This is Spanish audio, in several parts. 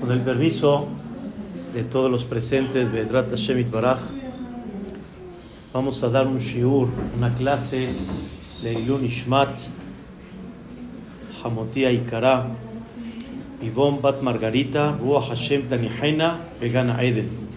Con el permiso de todos los presentes, Bedrat Hashem Baraj, vamos a dar un shiur, una clase de Ilun Ishmat, Hamotia Ikara, Ivon Bat Margarita, Ruach Hashem Tanihena, Vegana Eden.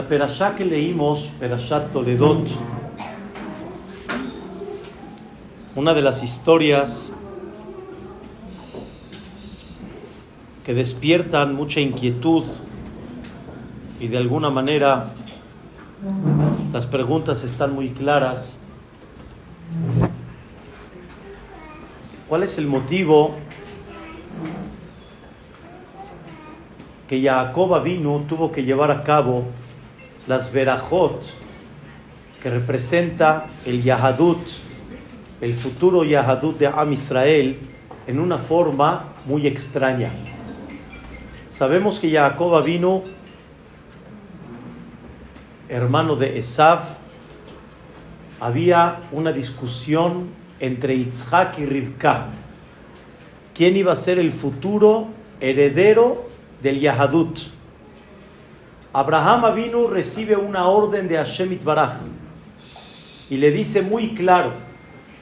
La perashá que leímos, Perashat Toledot, una de las historias que despiertan mucha inquietud y de alguna manera las preguntas están muy claras. ¿Cuál es el motivo que Jacob vino tuvo que llevar a cabo las verajot que representa el Yahadut, el futuro Yahadut de Am Israel, en una forma muy extraña. Sabemos que Jacob vino hermano de Esav, había una discusión entre Yitzhak y Rivka. ¿Quién iba a ser el futuro heredero del Yahadut? Abraham Avinu recibe una orden de Hashem Itbaraj y le dice muy claro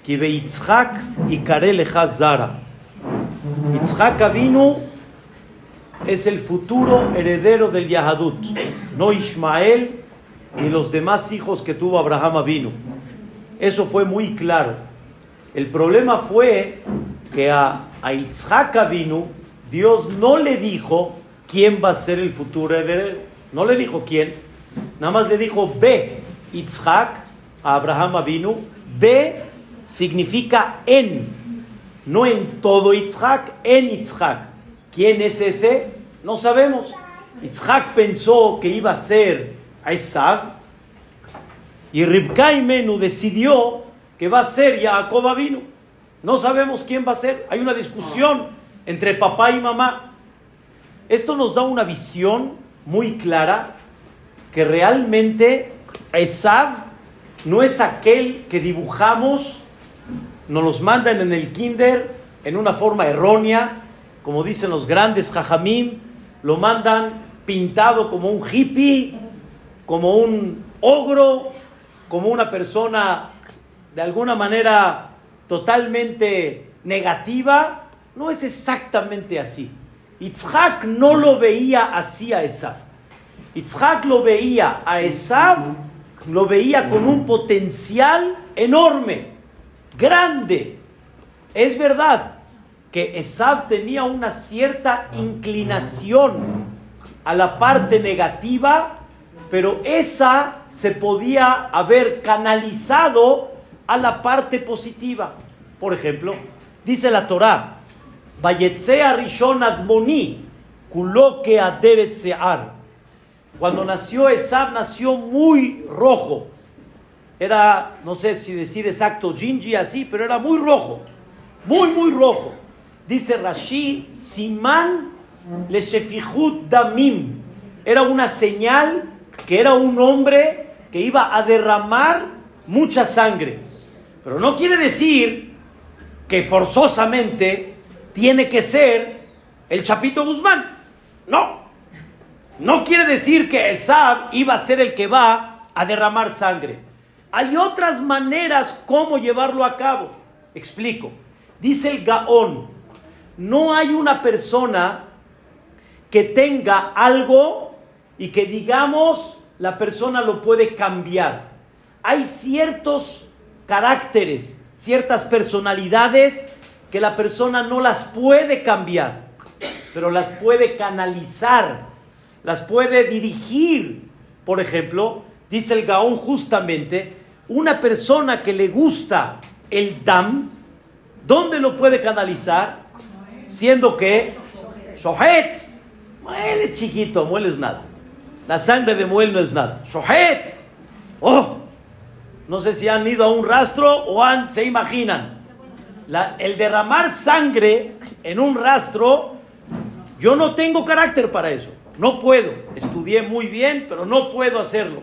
que Yitzhak y Karel Zara. Yitzhak Avinu es el futuro heredero del Yahadut, no Ismael ni los demás hijos que tuvo Abraham Avinu. Eso fue muy claro. El problema fue que a, a Avinu Dios no le dijo quién va a ser el futuro heredero. No le dijo quién, nada más le dijo Be Yitzhak a Abraham Avinu. Be significa en, no en todo Yitzhak, en Yitzhak. ¿Quién es ese? No sabemos. Yitzhak pensó que iba a ser Esav y Ribka decidió que va a ser Jacob Avinu. No sabemos quién va a ser. Hay una discusión entre papá y mamá. Esto nos da una visión muy clara que realmente Esav no es aquel que dibujamos, nos los mandan en el kinder en una forma errónea, como dicen los grandes jajamim, lo mandan pintado como un hippie, como un ogro, como una persona de alguna manera totalmente negativa. No es exactamente así. Yitzhak no lo veía así a Esav. Yitzhak lo veía a Esav, lo veía con un potencial enorme, grande. Es verdad que Esav tenía una cierta inclinación a la parte negativa, pero esa se podía haber canalizado a la parte positiva. Por ejemplo, dice la Torah, Rishon Admoni, Kuloke Aderet Sear. Cuando nació Esab, nació muy rojo. Era, no sé si decir exacto, Gingy así, pero era muy rojo. Muy, muy rojo. Dice Rashi, Siman le Damim. Era una señal que era un hombre que iba a derramar mucha sangre. Pero no quiere decir que forzosamente tiene que ser el Chapito Guzmán. No. No quiere decir que Esab iba a ser el que va a derramar sangre. Hay otras maneras cómo llevarlo a cabo. Explico. Dice el Gaón, no hay una persona que tenga algo y que digamos la persona lo puede cambiar. Hay ciertos caracteres, ciertas personalidades que la persona no las puede cambiar, pero las puede canalizar, las puede dirigir. Por ejemplo, dice el Gaón justamente, una persona que le gusta el dam, ¿dónde lo puede canalizar? Siendo que, shohet, muele chiquito, muele es nada. La sangre de muel no es nada. Shohet, oh, no sé si han ido a un rastro o han, se imaginan el derramar sangre en un rastro, yo no tengo carácter para eso. no puedo. Estudié muy bien, pero no puedo hacerlo.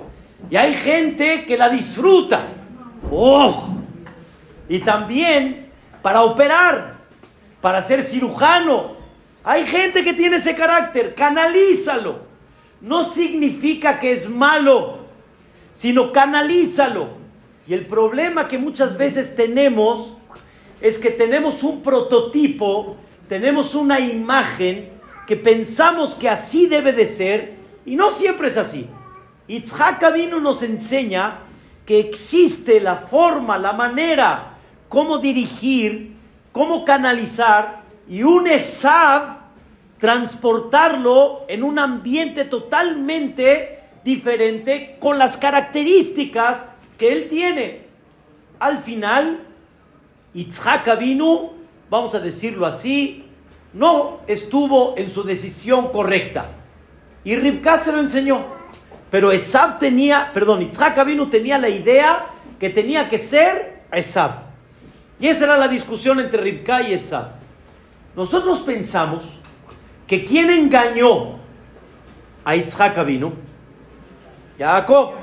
Y hay gente que la disfruta. ¡Oh! Y también para operar, para ser cirujano. Hay gente que tiene ese carácter, canalízalo. No significa que es malo, sino canalízalo. Y el problema que muchas veces tenemos es que tenemos un prototipo, tenemos una imagen que pensamos que así debe de ser y no siempre es así. Itzhak vino nos enseña que existe la forma, la manera, cómo dirigir, cómo canalizar y un Esav transportarlo en un ambiente totalmente diferente con las características que él tiene. Al final, Itzhak vino, vamos a decirlo así, no estuvo en su decisión correcta. Y Ribka se lo enseñó. Pero Esav tenía, perdón, Yitzhak Abinu tenía la idea que tenía que ser Esav. Y esa era la discusión entre Ribka y Esav. Nosotros pensamos que quien engañó a Yitzhak Abinu, Jacob,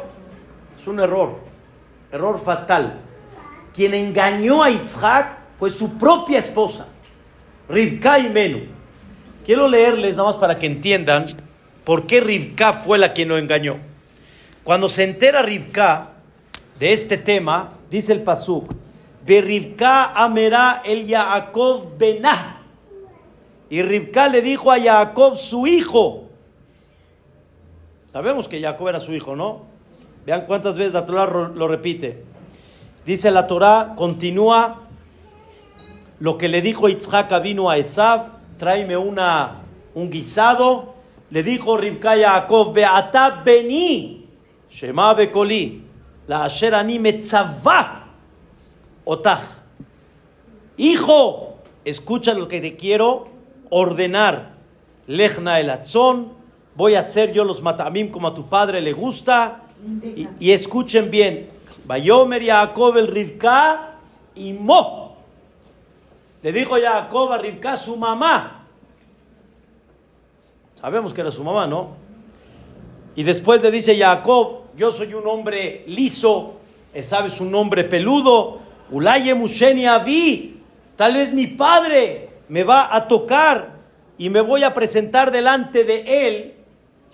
es un error, error fatal. Quien engañó a Yitzhak fue su propia esposa. Rivka y Menú. Quiero leerles nada más para que entiendan por qué Rivka fue la que lo engañó. Cuando se entera Rivka de este tema, dice el Pasuk, Rivka amerá el Yaakov Benah. Y Rivka le dijo a Jacob, su hijo. Sabemos que Jacob era su hijo, ¿no? Vean cuántas veces la Torah lo repite. Dice la Torah, continúa lo que le dijo Itzhak vino a Esav, tráeme una, un guisado. Le dijo Ribka Yaakov, Beata beni, Shema bekoli, la asher ani metzavah otach. Hijo, escucha lo que te quiero ordenar. Lechna el atzón, voy a hacer yo los matamim como a tu padre le gusta. Y, escuchen bien, Bayomer Yaakov el Rivka y Mo. Le dijo Jacob a Rivka su mamá. Sabemos que era su mamá, ¿no? Y después le dice Jacob, yo soy un hombre liso, sabes un hombre peludo, Ulaye Musheni Avi, tal vez mi padre me va a tocar y me voy a presentar delante de él,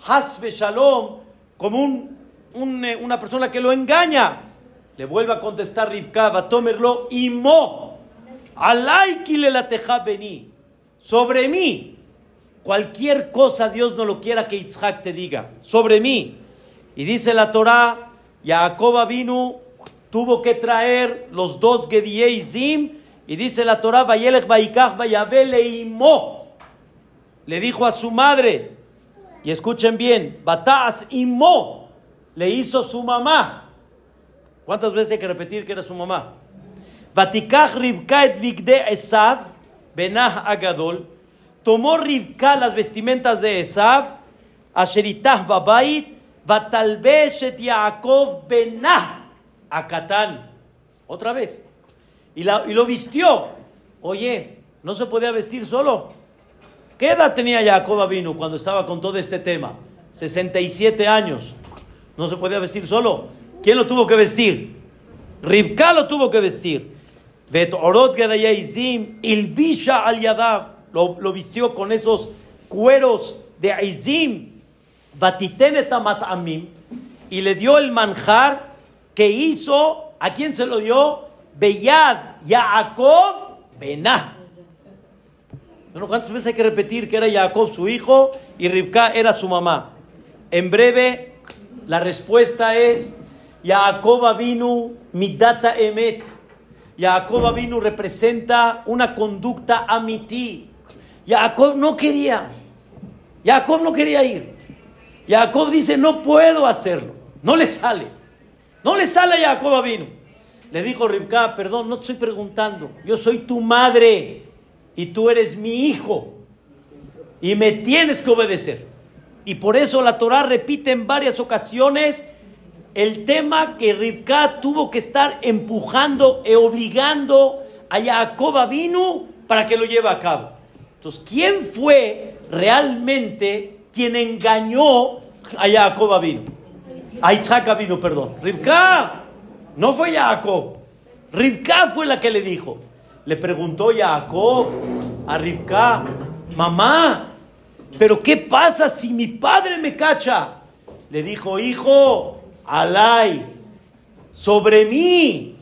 Hasbe Shalom, como un, eh, una persona que lo engaña. Le vuelve a contestar Rivka, tomarlo y mo. Alaikile la teja beni. Sobre mí. Cualquier cosa Dios no lo quiera que Yitzhak te diga. Sobre mí. Y dice la Torah, Jacob vino, tuvo que traer los dos Zim. Y dice la Torah, Vayelech Vaikach Imo. Le dijo a su madre, y escuchen bien, Batas Imo. Le hizo su mamá. ¿Cuántas veces hay que repetir que era su mamá? Vatikach Rivka et Vigde Esav, Benah Agadol, tomó Rivka las vestimentas de Esav, Asheritah Babait, Vatalbesh et Yaakov Benah Akatán. Otra vez. Y, la, y lo vistió. Oye, no se podía vestir solo. ¿Qué edad tenía Jacob vino cuando estaba con todo este tema? 67 años. No se podía vestir solo. ¿Quién lo tuvo que vestir? Rivka lo tuvo que vestir. Orot Ilbisha al Yadav, lo, vistió con esos cueros de Aizim, Amim, y le dio el manjar que hizo, ¿a quién se lo dio? Beyad Yaakov Benah. Bueno, ¿cuántas veces hay que repetir que era Jacob su hijo y Rivka era su mamá? En breve, la respuesta es Jacob vino midata emet. Jacob vino representa una conducta amití. Jacob no quería. Jacob no quería ir. Jacob dice, no puedo hacerlo. No le sale. No le sale a Jacob vino. Le dijo Ribka, perdón, no te estoy preguntando. Yo soy tu madre y tú eres mi hijo. Y me tienes que obedecer. Y por eso la Torah repite en varias ocasiones el tema que Ribka tuvo que estar empujando e obligando a Jacob vino para que lo lleve a cabo. Entonces, ¿quién fue realmente quien engañó a Jacob vino. A Isaac vino, perdón. Ribka, no fue Jacob. Ribka fue la que le dijo. Le preguntó Jacob a Ribka, mamá, pero ¿qué pasa si mi padre me cacha? Le dijo, hijo, alay, sobre mí,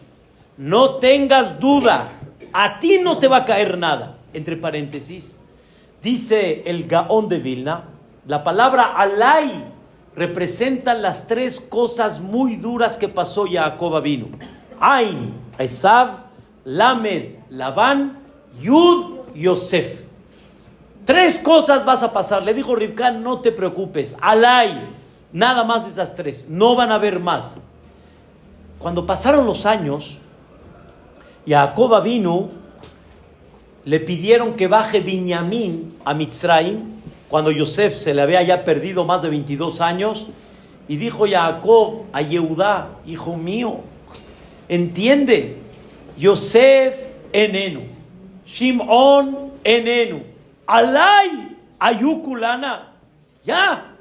no tengas duda, a ti no te va a caer nada. Entre paréntesis, dice el Gaón de Vilna, la palabra alay representa las tres cosas muy duras que pasó Jacob vino. Ain, Esav, Lamed, Labán, Yud, Yosef. Tres cosas vas a pasar. Le dijo Ribka, no te preocupes. Alay, nada más esas tres. No van a haber más. Cuando pasaron los años, Jacob vino, le pidieron que baje Binyamin a Mitzrayim, cuando Yosef se le había ya perdido más de 22 años, y dijo Jacob a Yehudá, hijo mío, entiende, Yosef enenu, Shimon enenu, alay ayukulana, ya,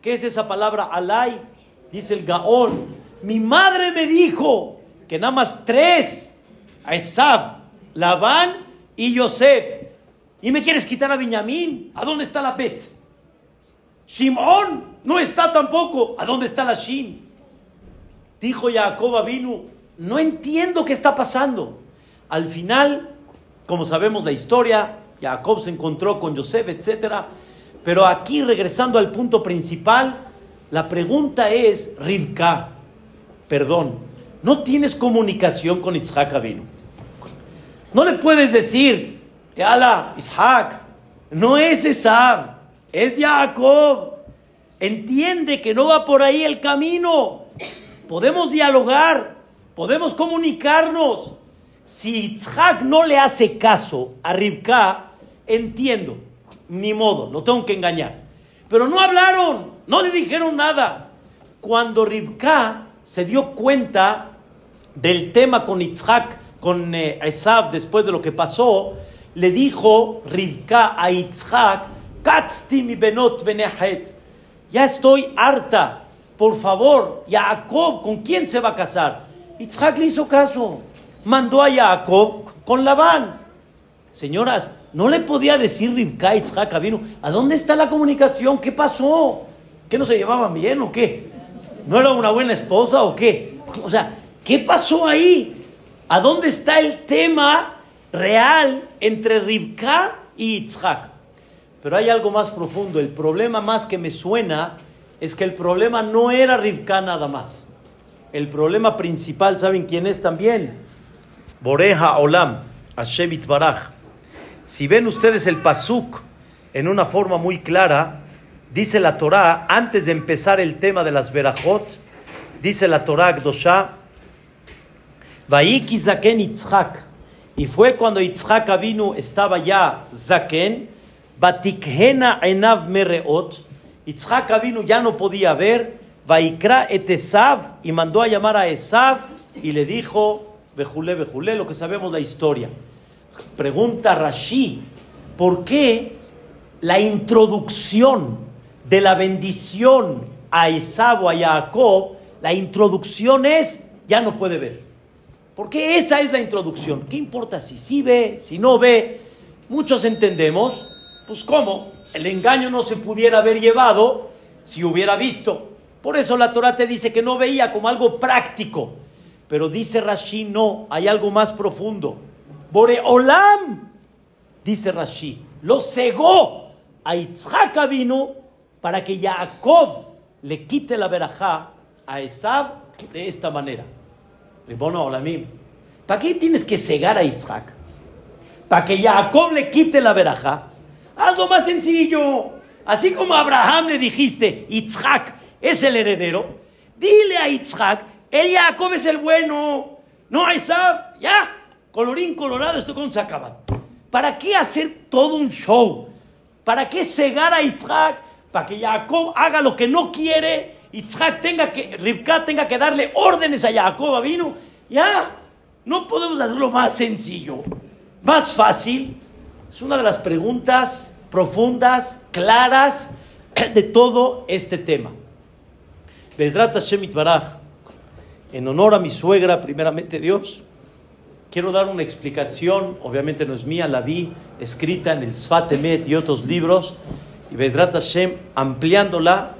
¿qué es esa palabra alay? Dice el Gaón, mi madre me dijo que nada más tres, a Esab, Labán y Yosef, y me quieres quitar a Benjamín, ¿a dónde está la Bet? Shimón no está tampoco, ¿a dónde está la Shin? Dijo Jacob vino, no entiendo qué está pasando. Al final, como sabemos la historia, Jacob se encontró con Yosef, etc. Pero aquí, regresando al punto principal, la pregunta es, Rivka, perdón, ¿no tienes comunicación con Isaac Avinu? No le puedes decir, Ala, Isaac, no es Esab, es Jacob. Entiende que no va por ahí el camino. Podemos dialogar, podemos comunicarnos. Si Isaac no le hace caso a Ribka, entiendo, ni modo, lo tengo que engañar. Pero no hablaron, no le dijeron nada. Cuando Ribka se dio cuenta del tema con Isaac, con eh, Esab, después de lo que pasó, le dijo Rivka a Yitzhak, Katzti benot benehet, ya estoy harta, por favor, Jacob, ¿con quién se va a casar? Yitzhak le hizo caso, mandó a Jacob con Labán. Señoras, no le podía decir Rivka a Yitzhak vino, ¿a dónde está la comunicación? ¿Qué pasó? ¿Que no se llevaban bien o qué? ¿No era una buena esposa o qué? O sea, ¿qué pasó ahí? ¿A dónde está el tema real entre Ribka y Yitzhak. Pero hay algo más profundo. El problema más que me suena es que el problema no era Ribka nada más. El problema principal, ¿saben quién es también? Boreja Olam, Hashem Baraj. Si ven ustedes el pasuk en una forma muy clara, dice la Torah, antes de empezar el tema de las Berajot, dice la Torah Gdosha, Zaken Yitzhak, y fue cuando Yitzhak Avinu estaba ya Zaken, Batikhena Enav Mereot, Yitzhak Avinu ya no podía ver, Vaikra et Esav, y mandó a llamar a Esav, y le dijo, Bejule, Bejule, lo que sabemos la historia. Pregunta Rashi, ¿por qué la introducción de la bendición a Esav o a Jacob, la introducción es, ya no puede ver? Porque esa es la introducción. ¿Qué importa si sí ve, si no ve? Muchos entendemos, pues cómo el engaño no se pudiera haber llevado si hubiera visto. Por eso la Torah te dice que no veía como algo práctico. Pero dice Rashi, no, hay algo más profundo. Boreolam, dice Rashi, lo cegó a Yitzhak vino para que Jacob le quite la verajá a Esab de esta manera. ¿Para qué tienes que cegar a Isaac? Para que Jacob le quite la veraja. Algo más sencillo. Así como a Abraham le dijiste, Isaac es el heredero, dile a Isaac, el Jacob es el bueno, no a Isaac. Ya, colorín colorado, esto con se acaba. ¿Para qué hacer todo un show? ¿Para qué cegar a Isaac? Para que Jacob haga lo que no quiere Yitzhak tenga que, Rivka tenga que darle órdenes a Jacob vino, ya, no podemos hacerlo más sencillo, más fácil. Es una de las preguntas profundas, claras, de todo este tema. Bezrat Hashem en honor a mi suegra, primeramente Dios, quiero dar una explicación, obviamente no es mía, la vi escrita en el Sfat Emet y otros libros, y Bezrat Hashem ampliándola,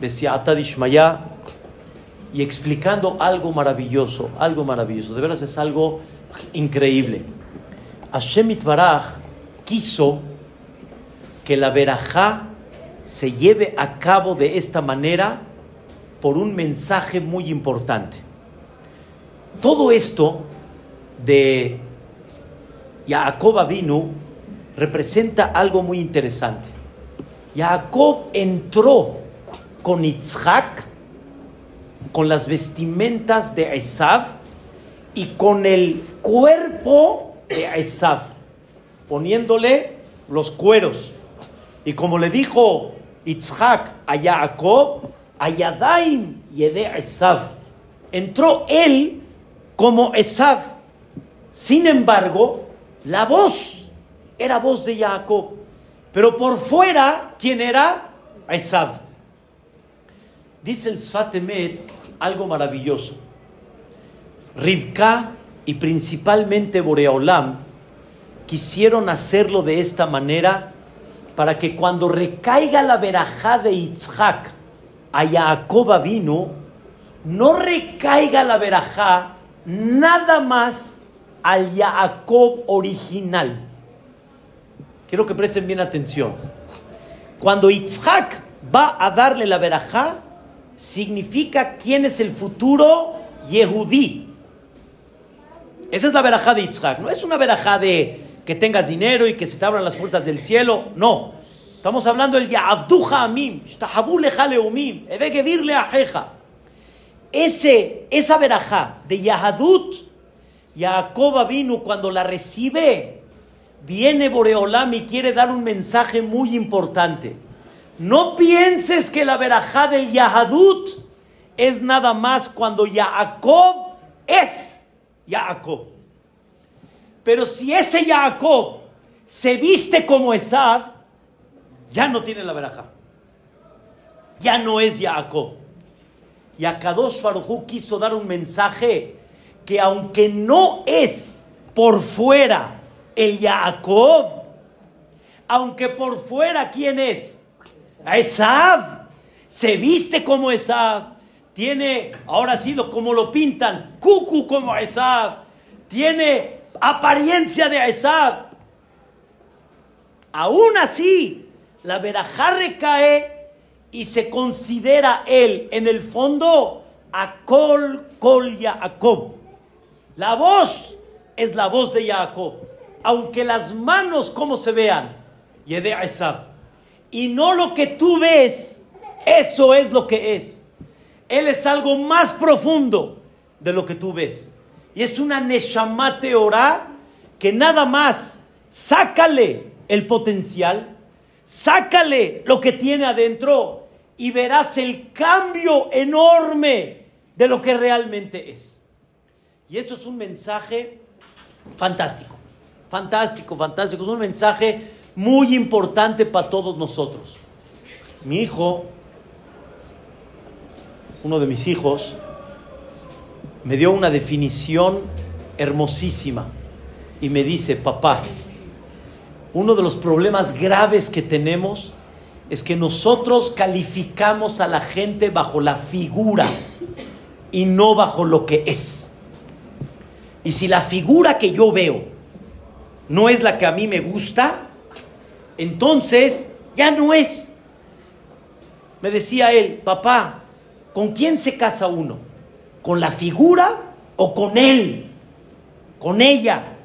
Besiata Dishmaya, y explicando algo maravilloso, algo maravilloso, de veras es algo increíble. Hashem Itbaraj quiso que la verajá se lleve a cabo de esta manera por un mensaje muy importante. Todo esto de Jacob vino representa algo muy interesante. Jacob entró con Yitzhak, con las vestimentas de Esav y con el cuerpo de Esav, poniéndole los cueros. Y como le dijo Yitzhak a Jacob, Ayadaim Yede Esav. Entró él como Esav. Sin embargo, la voz era voz de Jacob. Pero por fuera, ¿quién era? Esav. Dice el Sfatemet algo maravilloso. Ribka y principalmente Boreolam quisieron hacerlo de esta manera para que cuando recaiga la verajá de Yitzhak a Jacob vino, no recaiga la verajá nada más al Jacob original. Quiero que presten bien atención. Cuando Yitzhak va a darle la verajá, significa quién es el futuro Yehudí. Esa es la verajá de Yitzhak. No es una verajá de que tengas dinero y que se te abran las puertas del cielo. No. Estamos hablando del Ya'abduja Amim. Ese, esa verajá de Yahadut, Jacob vino cuando la recibe, viene Boreolam y quiere dar un mensaje muy importante. No pienses que la verajá del Yahadut es nada más cuando Jacob es Jacob. Pero si ese Jacob se viste como Esab, ya no tiene la veraja. Ya no es Jacob. Y a Kadosh quiso dar un mensaje que aunque no es por fuera el Jacob, aunque por fuera quién es, Esab, se viste como Esab, tiene, ahora sí, como lo pintan, cucu como Esab, tiene apariencia de Esab. Aún así, la verajá recae y se considera él en el fondo a Kol Kol Jacob. La voz es la voz de Jacob, aunque las manos como se vean. Y no lo que tú ves, eso es lo que es. Él es algo más profundo de lo que tú ves. Y es una Neshamate Ora que nada más sácale el potencial Sácale lo que tiene adentro y verás el cambio enorme de lo que realmente es. Y esto es un mensaje fantástico, fantástico, fantástico. Es un mensaje muy importante para todos nosotros. Mi hijo, uno de mis hijos, me dio una definición hermosísima y me dice, papá, uno de los problemas graves que tenemos es que nosotros calificamos a la gente bajo la figura y no bajo lo que es. Y si la figura que yo veo no es la que a mí me gusta, entonces ya no es. Me decía él, papá, ¿con quién se casa uno? ¿Con la figura o con él? Con ella.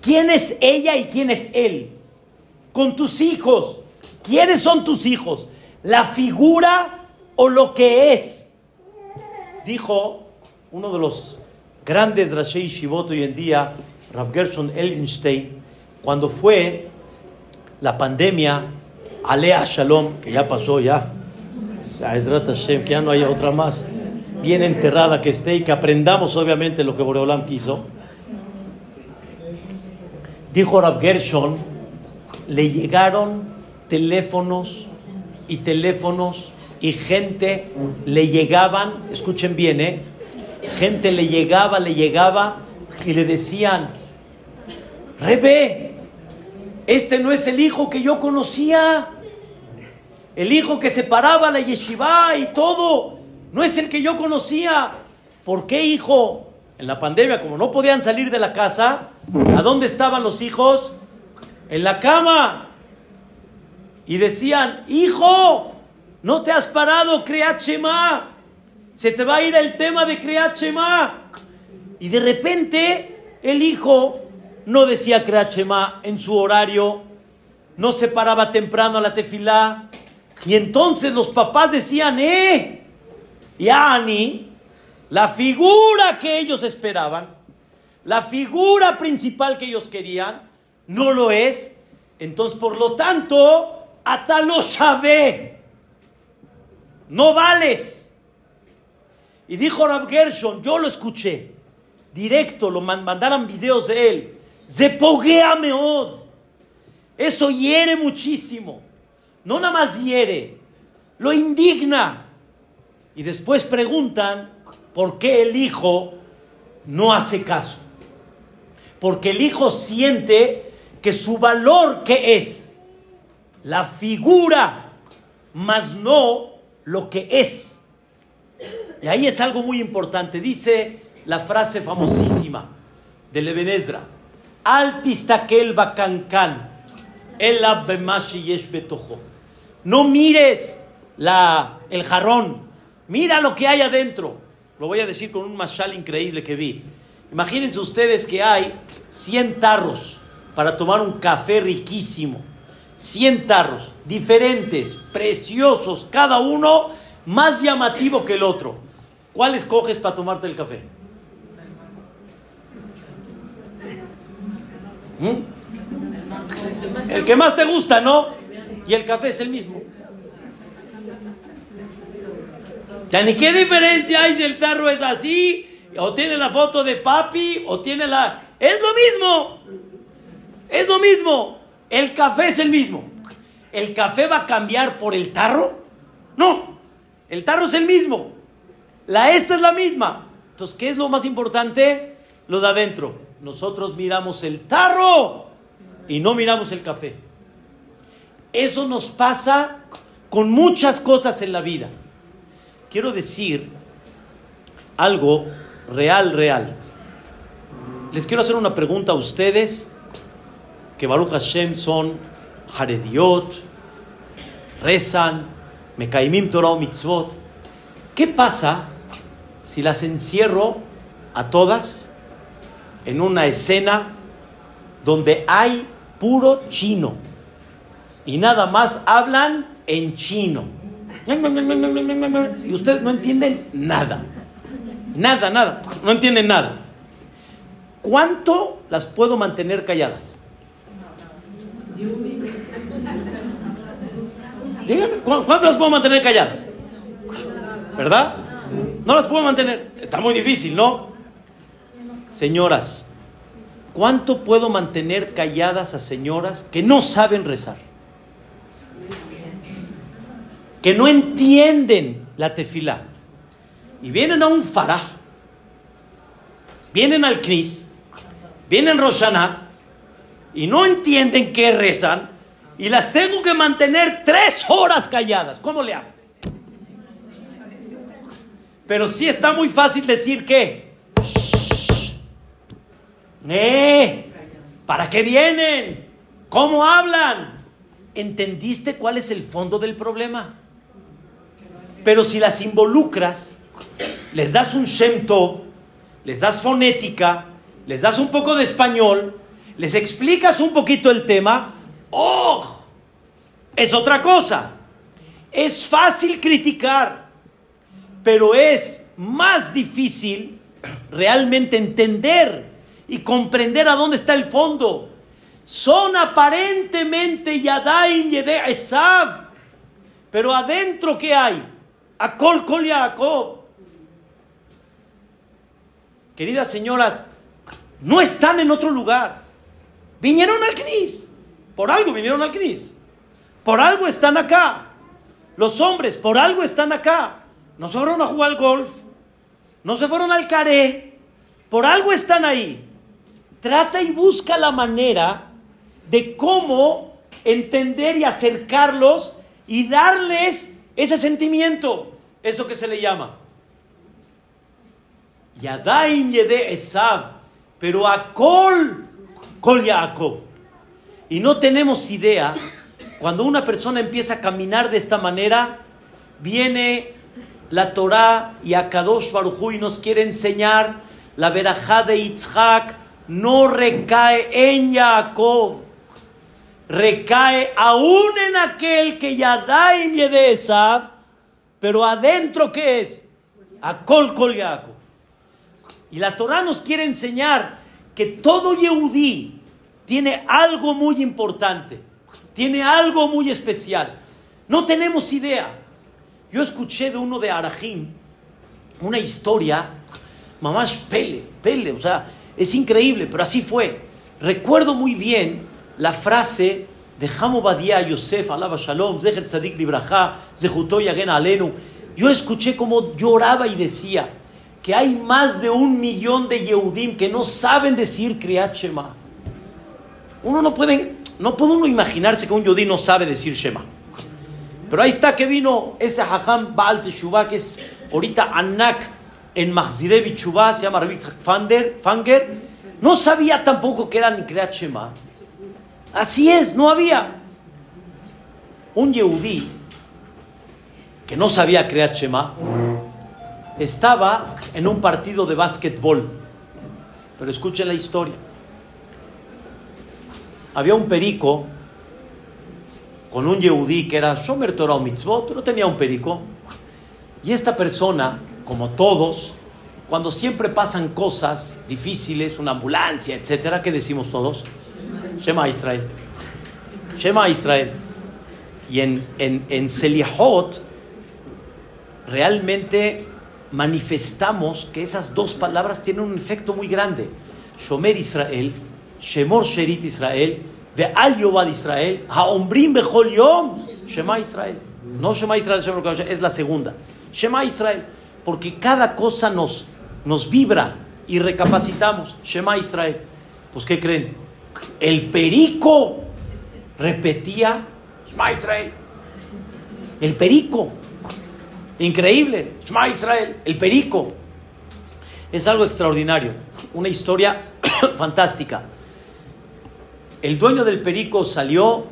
¿Quién es ella y quién es él? Con tus hijos. ¿Quiénes son tus hijos? ¿La figura o lo que es? Dijo uno de los grandes Rashei Shivot hoy en día, Rav Gershon Ellenstein, cuando fue la pandemia, Alea Shalom, que ya pasó ya, que ya no haya otra más, bien enterrada que esté y que aprendamos obviamente lo que Boreolam quiso. Dijo Rab Gershon, le llegaron teléfonos y teléfonos y gente le llegaban, escuchen bien, ¿eh? Gente le llegaba, le llegaba y le decían, Rebe, este no es el hijo que yo conocía. El hijo que se paraba la yeshiva y todo, no es el que yo conocía. ¿Por qué hijo? En la pandemia, como no podían salir de la casa, ¿a dónde estaban los hijos? En la cama. Y decían, hijo, no te has parado, Kriat Se te va a ir el tema de Kriat Y de repente, el hijo no decía Kriat en su horario, no se paraba temprano a la tefilá, y entonces los papás decían, ¡eh! Yani, la figura que ellos esperaban, la figura principal que ellos querían, no lo es. Entonces, por lo tanto, hasta lo sabe. No vales. Y dijo Rab Gershon, yo lo escuché, directo, lo mandaron videos de él. Zepoguea meod. Eso hiere muchísimo no nada más hiere, lo indigna. Y después preguntan por qué el hijo no hace caso. Porque el hijo siente que su valor que es la figura, más no lo que es. Y ahí es algo muy importante. Dice la frase famosísima de Lebenezra. Altistakel bakankan, el yesh betojo. No mires la, el jarrón, mira lo que hay adentro. Lo voy a decir con un mashal increíble que vi. Imagínense ustedes que hay 100 tarros para tomar un café riquísimo. 100 tarros, diferentes, preciosos, cada uno más llamativo que el otro. ¿Cuál escoges para tomarte el café? ¿Mm? El que más te gusta, ¿no? y el café es el mismo. Ya ni qué diferencia hay si el tarro es así, o tiene la foto de papi, o tiene la... Es lo mismo. Es lo mismo. El café es el mismo. ¿El café va a cambiar por el tarro? No. El tarro es el mismo. La esta es la misma. Entonces, ¿qué es lo más importante? Lo de adentro. Nosotros miramos el tarro y no miramos el café. Eso nos pasa con muchas cosas en la vida. Quiero decir algo real, real. Les quiero hacer una pregunta a ustedes que Baruch Hashem son Harediot, rezan, Mekaimim Torah o Mitzvot. ¿Qué pasa si las encierro a todas en una escena donde hay puro chino? y nada más hablan en chino. Y ustedes no entienden nada. Nada, nada. No entienden nada. ¿Cuánto las puedo mantener calladas? ¿Cuánto las puedo mantener calladas? ¿Verdad? No las puedo mantener. Está muy difícil, ¿no? Señoras, ¿cuánto puedo mantener calladas a señoras que no saben rezar? que no entienden la tefilá y vienen a un farah, vienen al Knis, vienen Roshaná y no entienden qué rezan y las tengo que mantener tres horas calladas. ¿Cómo le hago? Pero sí está muy fácil decir que. ¡Eh! ¿Para qué vienen? ¿Cómo hablan? ¿Entendiste cuál es el fondo del problema? Pero si las involucras, les das un Shem les das fonética, les das un poco de español, les explicas un poquito el tema, ¡oh! Es otra cosa. Es fácil criticar, pero es más difícil realmente entender y comprender a dónde está el fondo. Son aparentemente Yadaim Yede Esav, pero adentro ¿qué hay? A Col Jacob. Queridas señoras, no están en otro lugar. Vinieron al CNIS. Por algo vinieron al CNIS. Por algo están acá. Los hombres, por algo están acá. No se fueron a jugar al golf, no se fueron al caré, por algo están ahí. Trata y busca la manera de cómo entender y acercarlos y darles ese sentimiento, eso que se le llama. Yadaim Yede Esav, pero a Kol, Kol Yaakov. Y no tenemos idea, cuando una persona empieza a caminar de esta manera, viene la Torah y a Kadosh Baruj y nos quiere enseñar la verajá de Yitzhak no recae en Jacob, recae aún en aquel que ya da y de pero adentro ¿qué es? A Kol Kol Jacob. Y la Torah nos quiere enseñar que todo Yehudí tiene algo muy importante, tiene algo muy especial. No tenemos idea. Yo escuché de uno de Arajim una historia, mamás pele, pele, o sea, es increíble, pero así fue. Recuerdo muy bien la frase de Hamo Badia Yosef, alaba Shalom, Zeher Tzadik Libraja, Zehuto Yagen Alenu. Yo escuché cómo lloraba y decía que hay más de un millón de Yehudim que no saben decir Kriyat. Uno no puede, no puede uno imaginarse que un Yehudí no sabe decir Shema. Pero ahí está que vino este Hajam Baal Teshuvah, que es ahorita Anak en Mahzire Chubá, se llama Rabbi Fanger, no sabía tampoco que era ni Kriyat Shema. Así es, no había. Un Yehudí que no sabía Kriyat Shema estaba en un partido de básquetbol. Pero escuchen la historia. Había un perico con un Yehudí que era Shomer Torah Mitzvot, pero tenía un perico. Y esta persona, como todos, cuando siempre pasan cosas difíciles, una ambulancia, etcétera, ¿qué decimos todos? Shema Israel. Shema Israel. Y en, en, en realmente manifestamos que esas dos palabras tienen un efecto muy grande. Shomer Israel, Shemor Sherit Israel, de Al Yobad Israel, Haombrim Bechol Yom, Shema Israel. No Shema Israel, es la segunda. Shema Israel, porque cada cosa nos, nos vibra y recapacitamos. Shema Israel. Pues, ¿qué creen? El perico repetía Shema Israel. El perico. Increíble. Shema Israel. El perico. Es algo extraordinario. Una historia fantástica. El dueño del perico salió,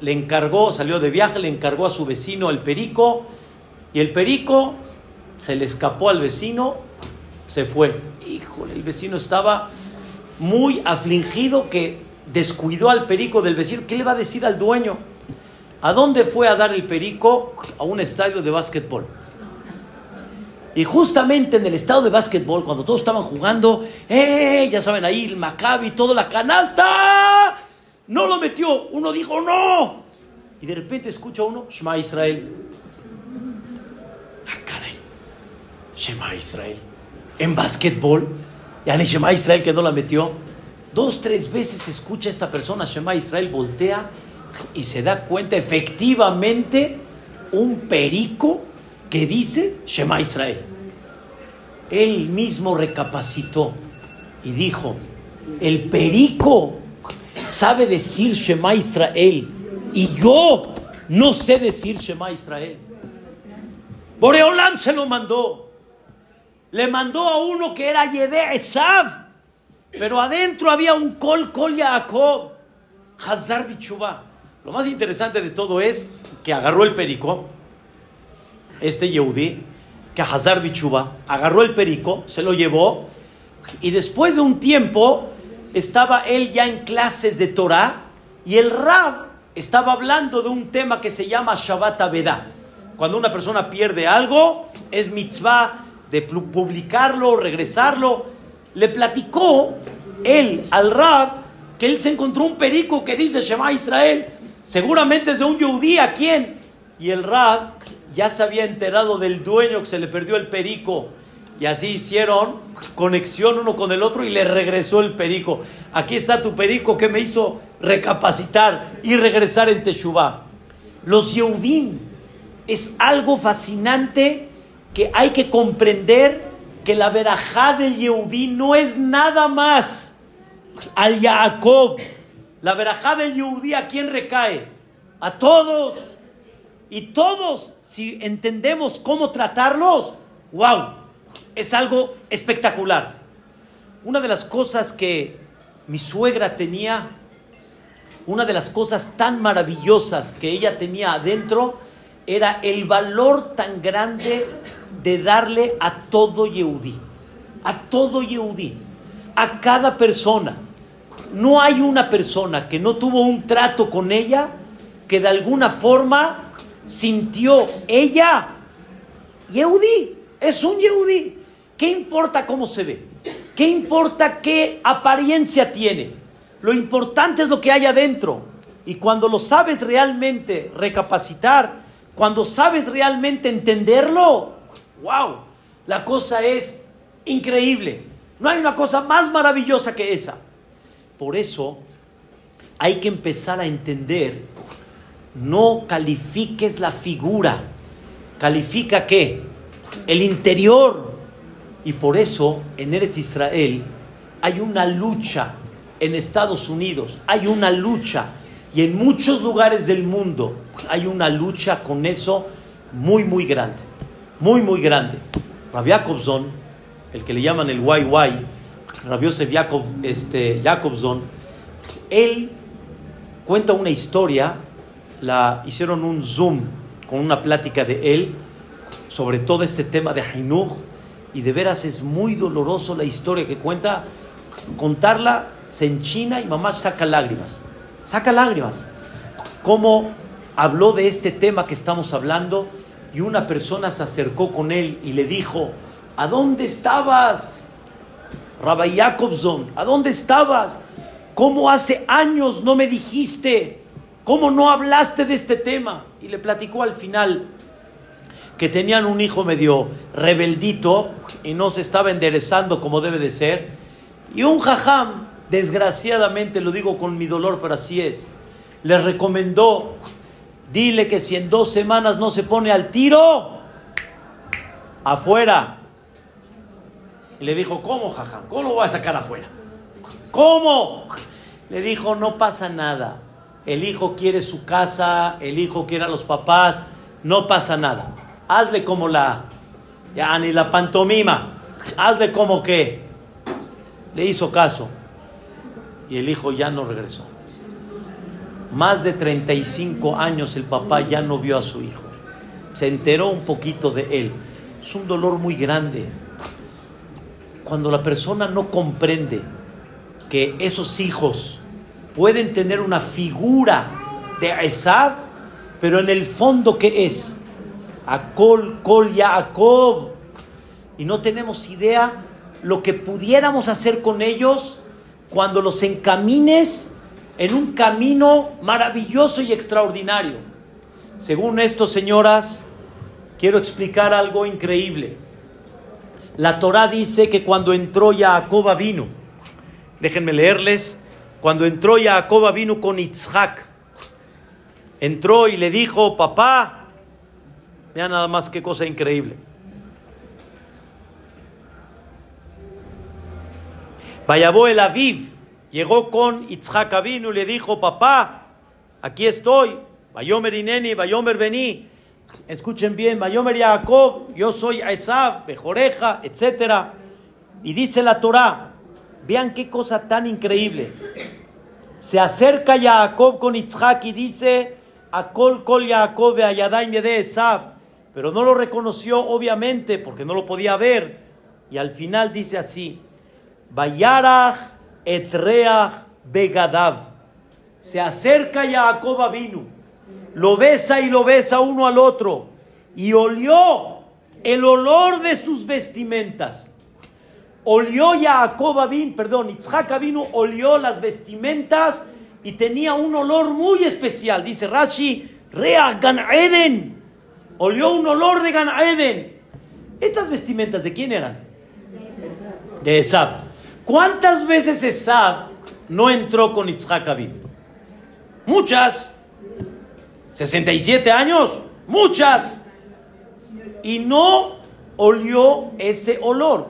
le encargó, salió de viaje, le encargó a su vecino el perico. Y el perico se le escapó al vecino, se fue. Híjole, el vecino estaba muy afligido que descuidó al perico del vecino. ¿Qué le va a decir al dueño? ¿A dónde fue a dar el perico? A un estadio de básquetbol. Y justamente en el estadio de básquetbol, cuando todos estaban jugando, ¡eh! Ya saben, ahí el Maccabi, toda la canasta. No lo metió. Uno dijo, ¡no! Y de repente escucha uno, Shema Israel. Ah, caray. Shema Israel. En básquetbol. Y al Shema Israel que no la metió. Dos, tres veces escucha esta persona, Shema Israel, voltea y se da cuenta efectivamente un perico que dice Shema Israel. Él mismo recapacitó y dijo, el perico sabe decir Shema Israel y yo no sé decir Shema Israel. Boreolam se lo mandó. Le mandó a uno que era Yede Esav, pero adentro había un Kol Kol Yaakov, Hazar Bichuba. Lo más interesante de todo es que agarró el perico, este Yehudi, que Hazar Bichuba, agarró el perico, se lo llevó, y después de un tiempo estaba él ya en clases de Torah, y el Rab estaba hablando de un tema que se llama Shabbat Avedah. Cuando una persona pierde algo, es mitzvah de publicarlo, regresarlo. Le platicó él al Rab que él se encontró un perico que dice Shema Israel. Seguramente es de un yudí, ¿a quién? Y el Rab ya se había enterado del dueño que se le perdió el perico. Y así hicieron conexión uno con el otro y le regresó el perico. Aquí está tu perico que me hizo recapacitar y regresar en Teshuvah. Los Yehudim es algo fascinante que hay que comprender que la verajá del Yehudí no es nada más al Jacob. La verajá del Yehudí a quién recae? A todos. Y todos, si entendemos cómo tratarlos, wow, es algo espectacular. Una de las cosas que mi suegra tenía, una de las cosas tan maravillosas que ella tenía adentro, era el valor tan grande de darle a todo Yehudí, a todo Yehudí, a cada persona. No hay una persona que no tuvo un trato con ella que de alguna forma sintió ella, Yehudí, es un Yehudí. ¿Qué importa cómo se ve? ¿Qué importa qué apariencia tiene? Lo importante es lo que hay adentro. Y cuando lo sabes realmente recapacitar, cuando sabes realmente entenderlo, wow, la cosa es increíble. No hay una cosa más maravillosa que esa. Por eso hay que empezar a entender, no califiques la figura, califica qué? El interior. Y por eso en Eretz Israel hay una lucha en Estados Unidos, hay una lucha y en muchos lugares del mundo hay una lucha con eso muy, muy grande muy, muy grande. Rabbi Jacobson, el que le llaman el YY, Rabbi Yosef Jacob, este, Jacobson, él cuenta una historia, la hicieron un zoom con una plática de él sobre todo este tema de Hainuch y de veras es muy doloroso la historia que cuenta. Contarla se enchina y mamá saca lágrimas. Saca lágrimas. Cómo habló de este tema que estamos hablando y una persona se acercó con él y le dijo, ¿a dónde estabas? Rabbi Jacobson, ¿a dónde estabas? ¿Cómo hace años no me dijiste? ¿Cómo no hablaste de este tema? Y le platicó al final que tenían un hijo medio rebeldito y no se estaba enderezando como debe de ser. Y un jajam, desgraciadamente lo digo con mi dolor, pero así es, le recomendó Dile que si en dos semanas no se pone al tiro, afuera. Y le dijo, ¿cómo, jajam? ¿Cómo lo voy a sacar afuera? ¿Cómo? Le dijo, no pasa nada. El hijo quiere su casa, el hijo quiere a los papás, no pasa nada. Hazle como la, ya ni la pantomima, hazle como que. Le hizo caso. Y el hijo ya no regresó. Más de 35 años el papá ya no vio a su hijo. Se enteró un poquito de él. Es un dolor muy grande. Cuando la persona no comprende que esos hijos pueden tener una figura de Esad, pero en el fondo, ¿qué es? Akol, Kol, Yaakov. Y no tenemos idea lo que pudiéramos hacer con ellos cuando los encamines en un camino maravilloso y extraordinario. Según esto, señoras, quiero explicar algo increíble. La Torah dice que cuando entró Jacob vino, déjenme leerles, cuando entró Jacob vino con Itzhak, entró y le dijo, papá, vean nada más qué cosa increíble. Vayabó el Aviv, llegó con Itzhak Avinu y le dijo, papá, aquí estoy, Bayomer Ineni, Bayomer Bení, escuchen bien, Bayomer Jacob, yo soy Esav, Bejoreja, etc. Y dice la Torah, vean qué cosa tan increíble. Se acerca Jacob con Itzhak y dice, Akol Kol Jacob Ayadaim de Esav, pero no lo reconoció obviamente porque no lo podía ver. Y al final dice así, Bayarach Etreach Begadav. Se acerca Jacob vino, lo besa y lo besa uno al otro, y olió el olor de sus vestimentas. Olió Jacob vino, perdón, Itzhak vino, olió las vestimentas y tenía un olor muy especial. Dice Rashi, Reach Gan Eden. Olió un olor de Gan Eden. ¿Estas vestimentas de quién eran? De Esab. ¿Cuántas veces Esab no entró con Yitzhak? Muchas. ¿67 años? muchas, y no olió ese olor.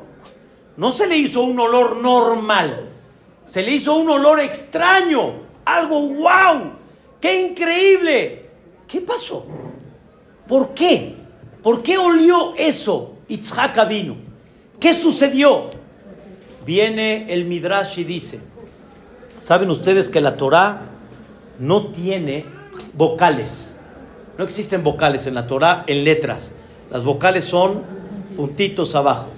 No se le hizo un olor normal, se le hizo un olor extraño, algo wow, qué increíble. ¿Qué pasó? ¿Por qué? ¿Por qué olió eso Itzhak vino? ¿Qué sucedió? Viene el Midrash y dice, ¿saben ustedes que la Torah no tiene vocales? No existen vocales en la Torah en letras. Las vocales son puntitos abajo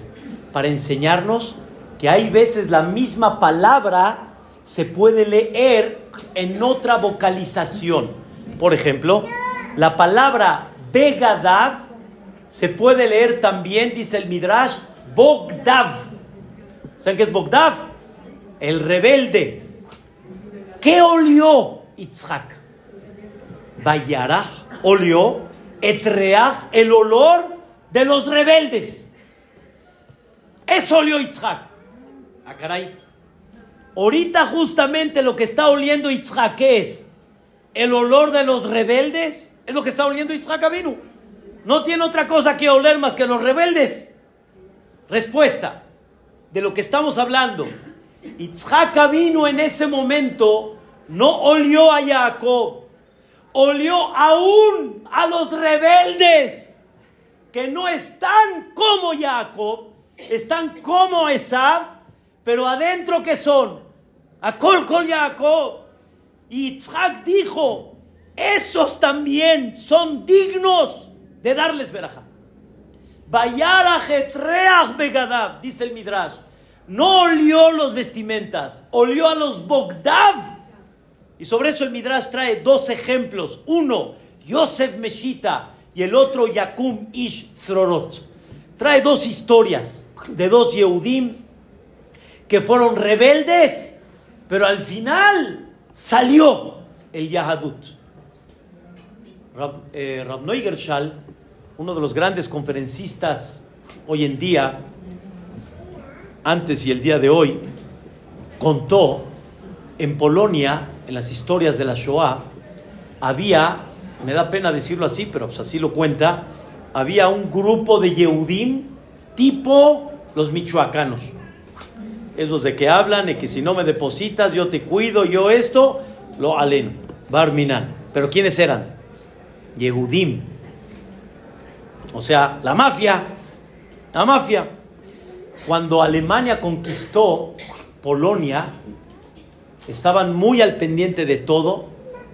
para enseñarnos que hay veces la misma palabra se puede leer en otra vocalización. Por ejemplo, la palabra Begadav se puede leer también, dice el Midrash, Bogdav. ¿Saben qué es Bogdav? El rebelde. ¿Qué olió Itzhak? Bayarah olió Etreach, el olor de los rebeldes. Eso olió Itzhak. Ah, caray. Ahorita justamente lo que está oliendo Itzhak es el olor de los rebeldes. Es lo que está oliendo Itzhak Avinu. No tiene otra cosa que oler más que los rebeldes. Respuesta de lo que estamos hablando. Itzhak vino en ese momento no olió a Jacob, olió aún a los rebeldes que no están como Jacob, están como Esab, pero adentro que son, a Col Jacob. Y Itzhak dijo, esos también son dignos de darles verajá. Begadav, dice el Midrash. No olió los vestimentas, olió a los Bogdav. Y sobre eso el Midrash trae dos ejemplos. Uno, Yosef Meshita y el otro, Yakum Ish Tzrorot. Trae dos historias de dos Yehudim que fueron rebeldes, pero al final salió el Yahadut. Rab, eh, uno de los grandes conferencistas hoy en día, antes y el día de hoy, contó en Polonia, en las historias de la Shoah, había, me da pena decirlo así, pero pues así lo cuenta, había un grupo de Yehudim tipo los michoacanos. Esos de que hablan y que si no me depositas, yo te cuido, yo esto, lo alen, barminan. Pero ¿quiénes eran? Yehudim. O sea, la mafia. La mafia. Cuando Alemania conquistó Polonia, estaban muy al pendiente de todo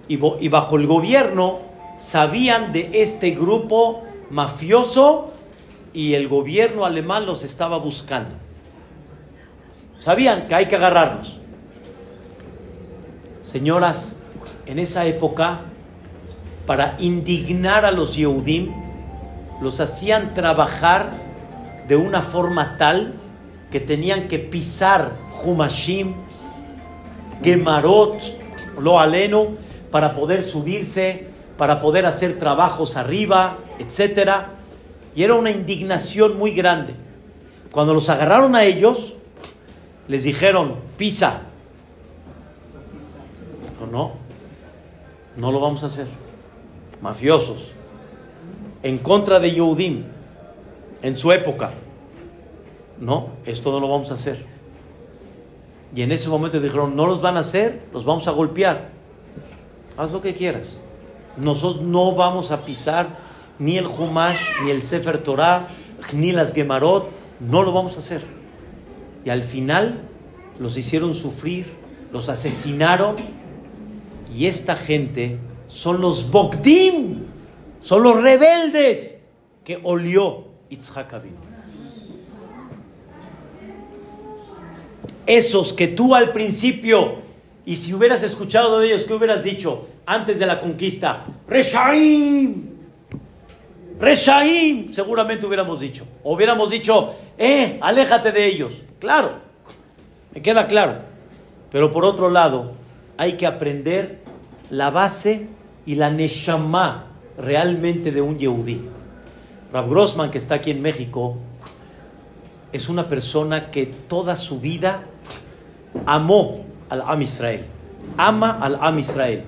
y, y bajo el gobierno sabían de este grupo mafioso y el gobierno alemán los estaba buscando. Sabían que hay que agarrarlos. Señoras, en esa época, para indignar a los Yehudim, los hacían trabajar de una forma tal que tenían que pisar Humashim, Gemarot, lo aleno, para poder subirse, para poder hacer trabajos arriba, etcétera. Y era una indignación muy grande. Cuando los agarraron a ellos, les dijeron, pisa. No, no lo vamos a hacer. Mafiosos. En contra de Yehudim. En su época. No, esto no lo vamos a hacer. Y en ese momento dijeron, no los van a hacer, los vamos a golpear. Haz lo que quieras. Nosotros no vamos a pisar ni el Humash, ni el Sefer Torah, ni las Gemarot, no lo vamos a hacer. Y al final los hicieron sufrir, los asesinaron, y esta gente son los Bogdim, son los rebeldes que olió Yitzhak Esos que tú al principio, y si hubieras escuchado de ellos, ¿qué hubieras dicho antes de la conquista? Reshaim, Reshaim, seguramente hubiéramos dicho. O hubiéramos dicho, eh, aléjate de ellos. Claro, me queda claro. Pero por otro lado, hay que aprender la base y la neshama realmente de un yehudí. Rab Grossman, que está aquí en México, es una persona que toda su vida amó al Am Israel. Ama al Am Israel.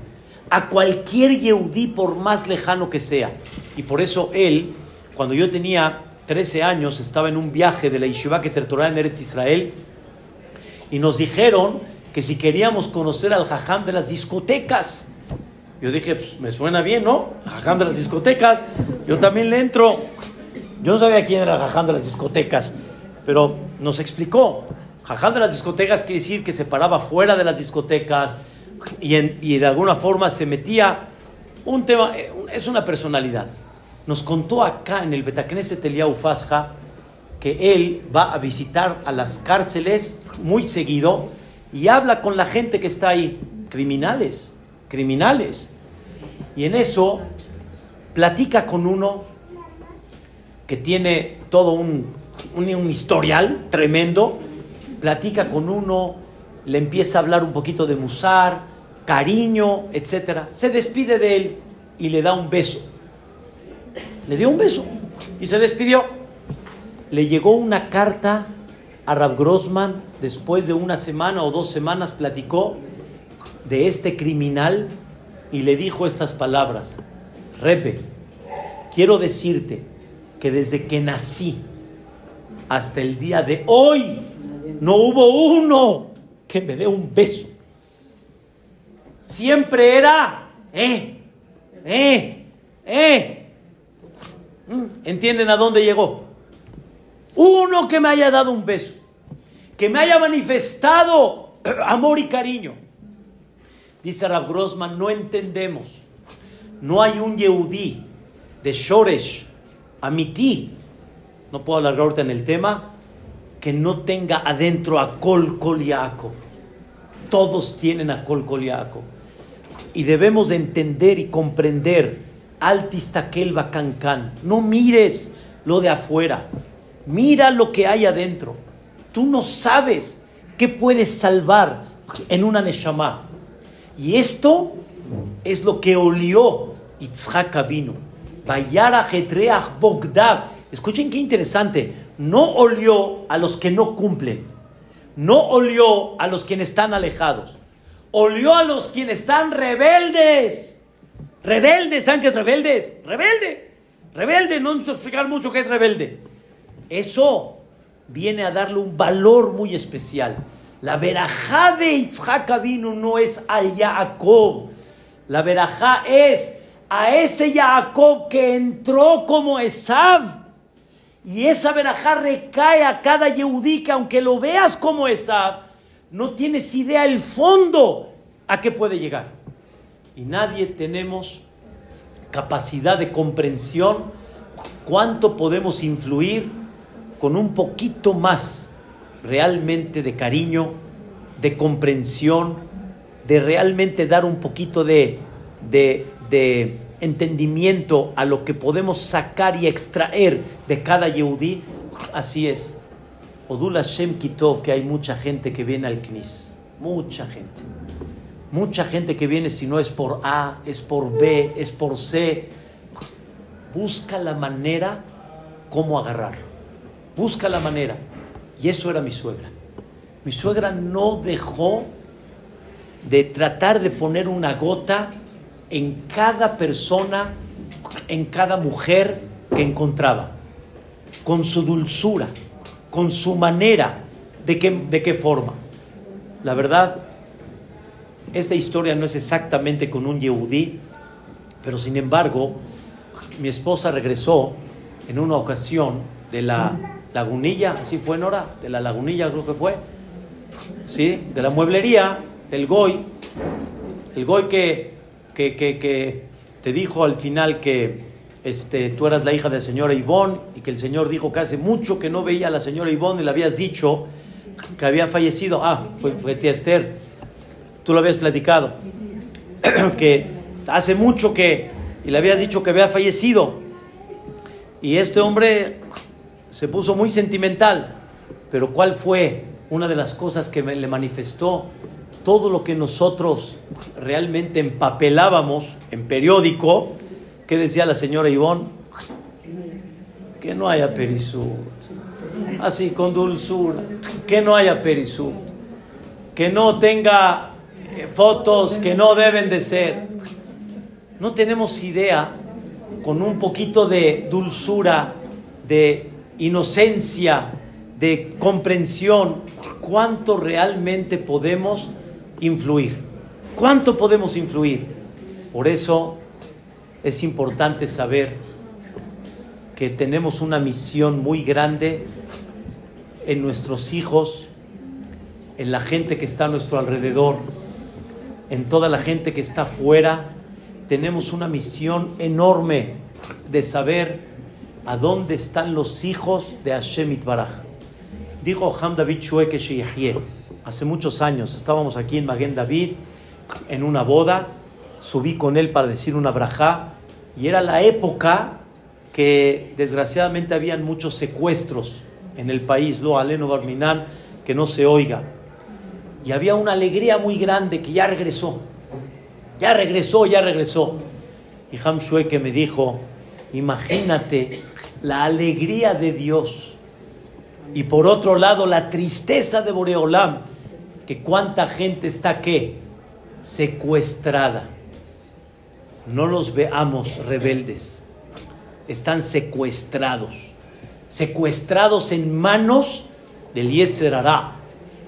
A cualquier yehudí, por más lejano que sea Y por eso él, cuando yo tenía 13 años, estaba en un viaje de la Yeshiva que en Eretz Israel y nos dijeron que si queríamos conocer al jajam de las discotecas, yo dije, pues me suena bien, ¿no? Jajam de las discotecas, yo también le entro. Yo no sabía quién era jajam de las discotecas, pero nos explicó. Jajam de las discotecas quiere decir que se paraba fuera de las discotecas y, de alguna forma se metía un tema, eh, es una personalidad. Nos contó acá en el Betacneset Eliyahu Fasja que él va a visitar a las cárceles muy seguido y habla con la gente que está ahí, criminales, criminales. Y en eso platica con uno que tiene todo un, un, historial tremendo, platica con uno, le empieza a hablar un poquito de musar, cariño, etc. Se despide de él y le da un beso. Le dio un beso y se despidió. Le llegó una carta a Rab Grossman después de una semana o dos semanas platicó de este criminal y le dijo estas palabras. Repe, quiero decirte que desde que nací hasta el día de hoy no hubo uno que me dé un beso. Siempre era, eh, eh, eh. ¿Entienden a dónde llegó? Uno que me haya dado un beso, que me haya manifestado amor y cariño. Dice Rav Grossman, no entendemos. No hay un Yehudí de Shoresh, Amiti, no puedo alargar ahorita en el tema, que no tenga adentro a Kol Kol Todos tienen a Kol Kol Y debemos de entender y comprender, Altistakel Cancan. No mires lo de afuera, mira lo que hay adentro. Tú no sabes qué puedes salvar en una Neshama. Y esto es lo que olió Yitzhak vino. Bayara Bogdav. Escuchen qué interesante. No olió a los que no cumplen. No olió a los quienes están alejados. Olió a los quienes están rebeldes. Rebeldes, ¿saben qué es rebeldes? Rebelde. Rebelde, no necesito explicar mucho qué es rebelde. Eso viene a darle un valor muy especial. La verajá de Yitzhak vino no es al Jacob. La verajá es a ese Jacob que entró como Esav. Y esa verajá recae a cada Yehudí que aunque lo veas como Esav, no tienes idea el fondo a qué puede llegar. Y nadie tenemos capacidad de comprensión cuánto podemos influir con un poquito más realmente de cariño, de comprensión, de realmente dar un poquito de, de, entendimiento a lo que podemos sacar y extraer de cada Yehudí, así es. Odul Hashem Kitov, que hay mucha gente que viene al Knis, mucha gente. Mucha gente que viene, si no es por A, es por B, es por C. Busca la manera cómo agarrar. Busca la manera. Y eso era mi suegra. Mi suegra no dejó de tratar de poner una gota en cada persona, en cada mujer que encontraba, con su dulzura, con su manera, de qué, de qué forma. La verdad, esta historia no es exactamente con un yehudí, pero sin embargo, mi esposa regresó en una ocasión de la Lagunilla, así fue Nora, de la Lagunilla creo que fue, ¿sí? De la mueblería, del Goy, el Goy que, que, que, te dijo al final que este, tú eras la hija de la señora Ivonne y que el Señor dijo que hace mucho que no veía a la señora Ivonne y le habías dicho que había fallecido. Ah, fue, fue tía Esther, tú lo habías platicado, que hace mucho que, y le habías dicho que había fallecido. Y este hombre se puso muy sentimental, pero ¿cuál fue una de las cosas que le manifestó? Todo lo que nosotros realmente empapelábamos en periódico, ¿qué decía la señora Ivonne? Que no haya perisud. Así, con dulzura. Que no haya perisud. Que no tenga eh, fotos que no deben de ser. No tenemos idea con un poquito de dulzura, de inocencia, de comprensión, cuánto realmente podemos influir. ¿Cuánto podemos influir? Por eso es importante saber que tenemos una misión muy grande en nuestros hijos, en la gente que está a nuestro alrededor, en toda la gente que está afuera. Tenemos una misión enorme de saber a dónde están los hijos de Hashem Itbaraj. Dijo Ham David Shueke Sheyahye, hace muchos años, estábamos aquí en Maguen David, en una boda, subí con él para decir una brajá, y era la época que desgraciadamente habían muchos secuestros en el país, lo aleno barminan, que no se oiga. Y había una alegría muy grande que ya regresó, ya regresó, ya regresó. Y Ham Shueke me dijo, imagínate la alegría de Dios y por otro lado, la tristeza de Boreolam, que cuánta gente está que secuestrada. No los veamos rebeldes, están secuestrados, secuestrados en manos del Yeser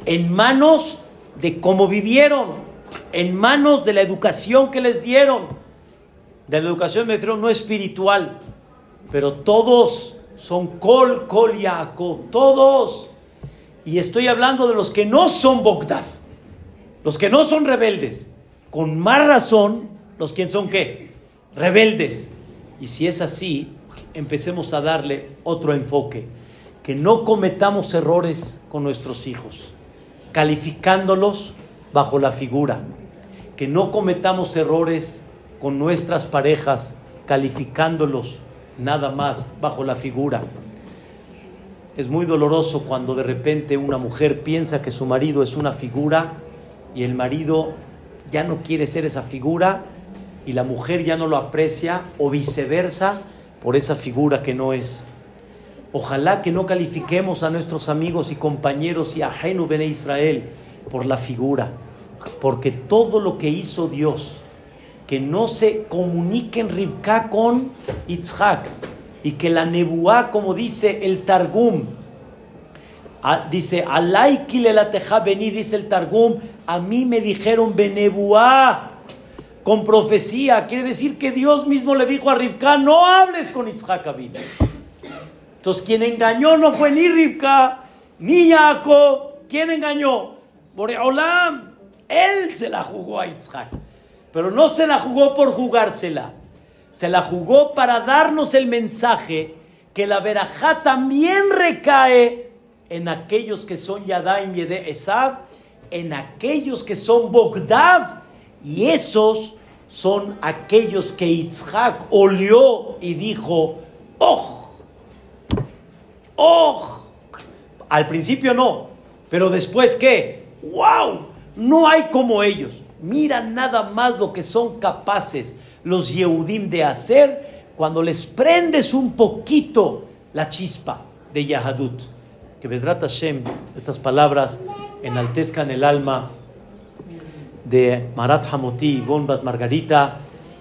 en manos de cómo vivieron, en manos de la educación que les dieron. De la educación me refiero no espiritual, pero todos son Kol, Kol Yaakov, todos. Y estoy hablando de los que no son Bogdad, los que no son rebeldes. Con más razón, los que son qué? Rebeldes. Y si es así, empecemos a darle otro enfoque. Que no cometamos errores con nuestros hijos, calificándolos bajo la figura. Que no cometamos errores con nuestras parejas, calificándolos nada más bajo la figura. Es muy doloroso cuando de repente una mujer piensa que su marido es una figura y el marido ya no quiere ser esa figura y la mujer ya no lo aprecia o viceversa por esa figura que no es. Ojalá que no califiquemos a nuestros amigos y compañeros y a Genu Bene Israel por la figura, porque todo lo que hizo Dios que no se comuniquen Ribka con Itzhak y que la nebuá, como dice el Targum, dice, Alaikile la teja vení, dice el Targum, a mí me dijeron benebuá con profecía, quiere decir que Dios mismo le dijo a Ribka, no hables con Itzhak Entonces, quien engañó no fue ni Ribka, ni Jacob, ¿quién engañó? Boreolam, él se la jugó a Itzhak. Pero no se la jugó por jugársela. Se la jugó para darnos el mensaje que la verajá también recae en aquellos que son Yadaim Yede Esav, en aquellos que son Bogdav, y esos son aquellos que Yitzhak olió y dijo, ¡Oh! ¡Oh! Al principio no, pero después qué? ¡Wow! No hay como ellos. Mira nada más lo que son capaces los Yehudim de hacer cuando les prendes un poquito la chispa de Yahadut. Que Bedrat Hashem, estas palabras enaltezcan el alma de Marat Hamoti y Bat Margarita,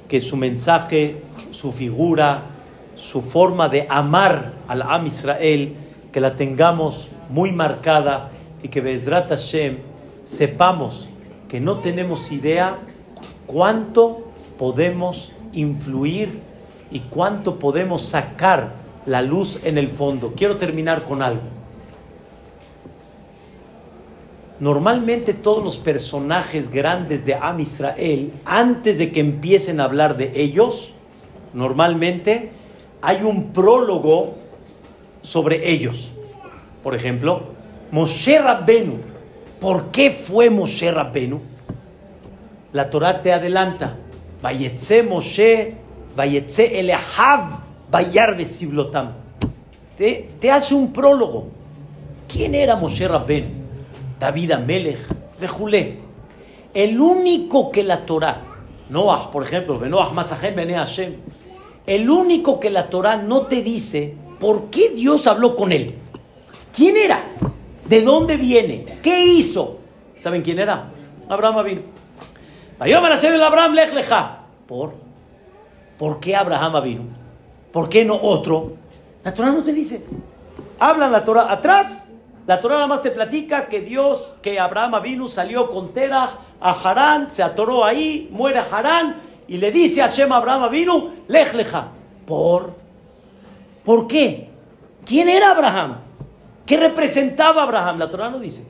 que su mensaje, su figura, su forma de amar al Am Israel, que la tengamos muy marcada y que Bedrat Hashem sepamos que no tenemos idea cuánto podemos influir y cuánto podemos sacar la luz en el fondo. Quiero terminar con algo. Normalmente todos los personajes grandes de Am Israel, antes de que empiecen a hablar de ellos, normalmente hay un prólogo sobre ellos. Por ejemplo, Moshe Rabbenu ¿Por qué fue Moshe Rabbenu? La Torah te adelanta. Vayetze Moshe, Vayetze Elehav, Vayar Besiblotam. Te, te hace un prólogo. ¿Quién era Moshe Rabbenu? David Amelech, Julé. El único que la Torah, Noah, por ejemplo, Noah Matzahem Bene Hashem, el único que la Torah no te dice por qué Dios habló con él. ¿Quién era? ¿De dónde viene? ¿Qué hizo? ¿Saben quién era? Abraham vino. Abraham lech. ¿Por? ¿Por qué Abraham vino? ¿Por qué no otro? La Torah no te dice. Habla la Torah atrás. La Torah nada más te platica que Dios, que Abraham vino, salió con Terah a Harán, se atoró ahí, muere Harán y le dice a Shem Abraham vino, lej leja. ¿Por? ¿Por qué? ¿Quién era Abraham? ¿Qué representaba Abraham? La Torah no dice.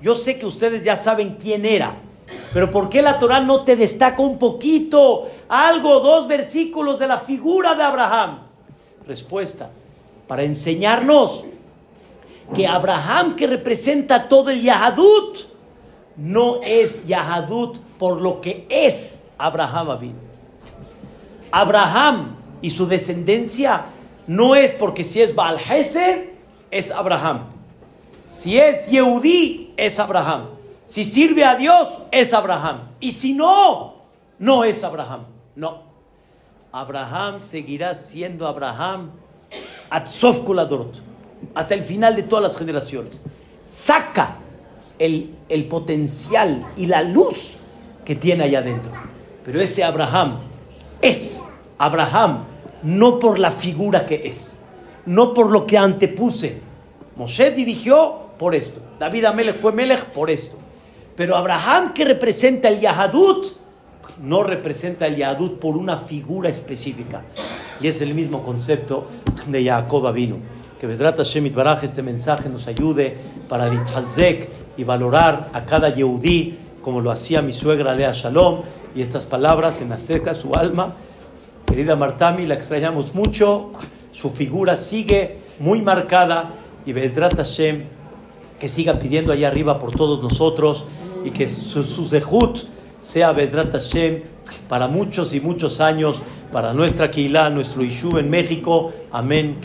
Yo sé que ustedes ya saben quién era, pero ¿por qué la Torah no te destaca un poquito, algo, dos versículos de la figura de Abraham? Respuesta, para enseñarnos que Abraham que representa todo el Yahadut, no es Yahadut por lo que es Abraham Abraham y su descendencia no es porque si es Baal es Abraham. Si es Yehudí, es Abraham. Si sirve a Dios, es Abraham. Y si no, no es Abraham. No. Abraham seguirá siendo Abraham hasta el final de todas las generaciones. Saca el, el potencial y la luz que tiene allá adentro. Pero ese Abraham es Abraham, no por la figura que es, no por lo que antepuse. Moshe dirigió por esto, David Amelech fue Melech por esto. Pero Abraham que representa el Yahadut, no representa el Yahadut por una figura específica. Y es el mismo concepto de Jacob vino. Que Besrat Hashem Baraj este mensaje nos ayude para litazek y valorar a cada Yehudí como lo hacía mi suegra Lea Shalom y estas palabras en acerca su alma. Querida Martami, la extrañamos mucho, su figura sigue muy marcada y Bezrat Hashem que siga pidiendo allá arriba por todos nosotros y que su, su sea Bezrat Hashem para muchos y muchos años, para nuestra Keilah, nuestro Yishuv en México. Amén.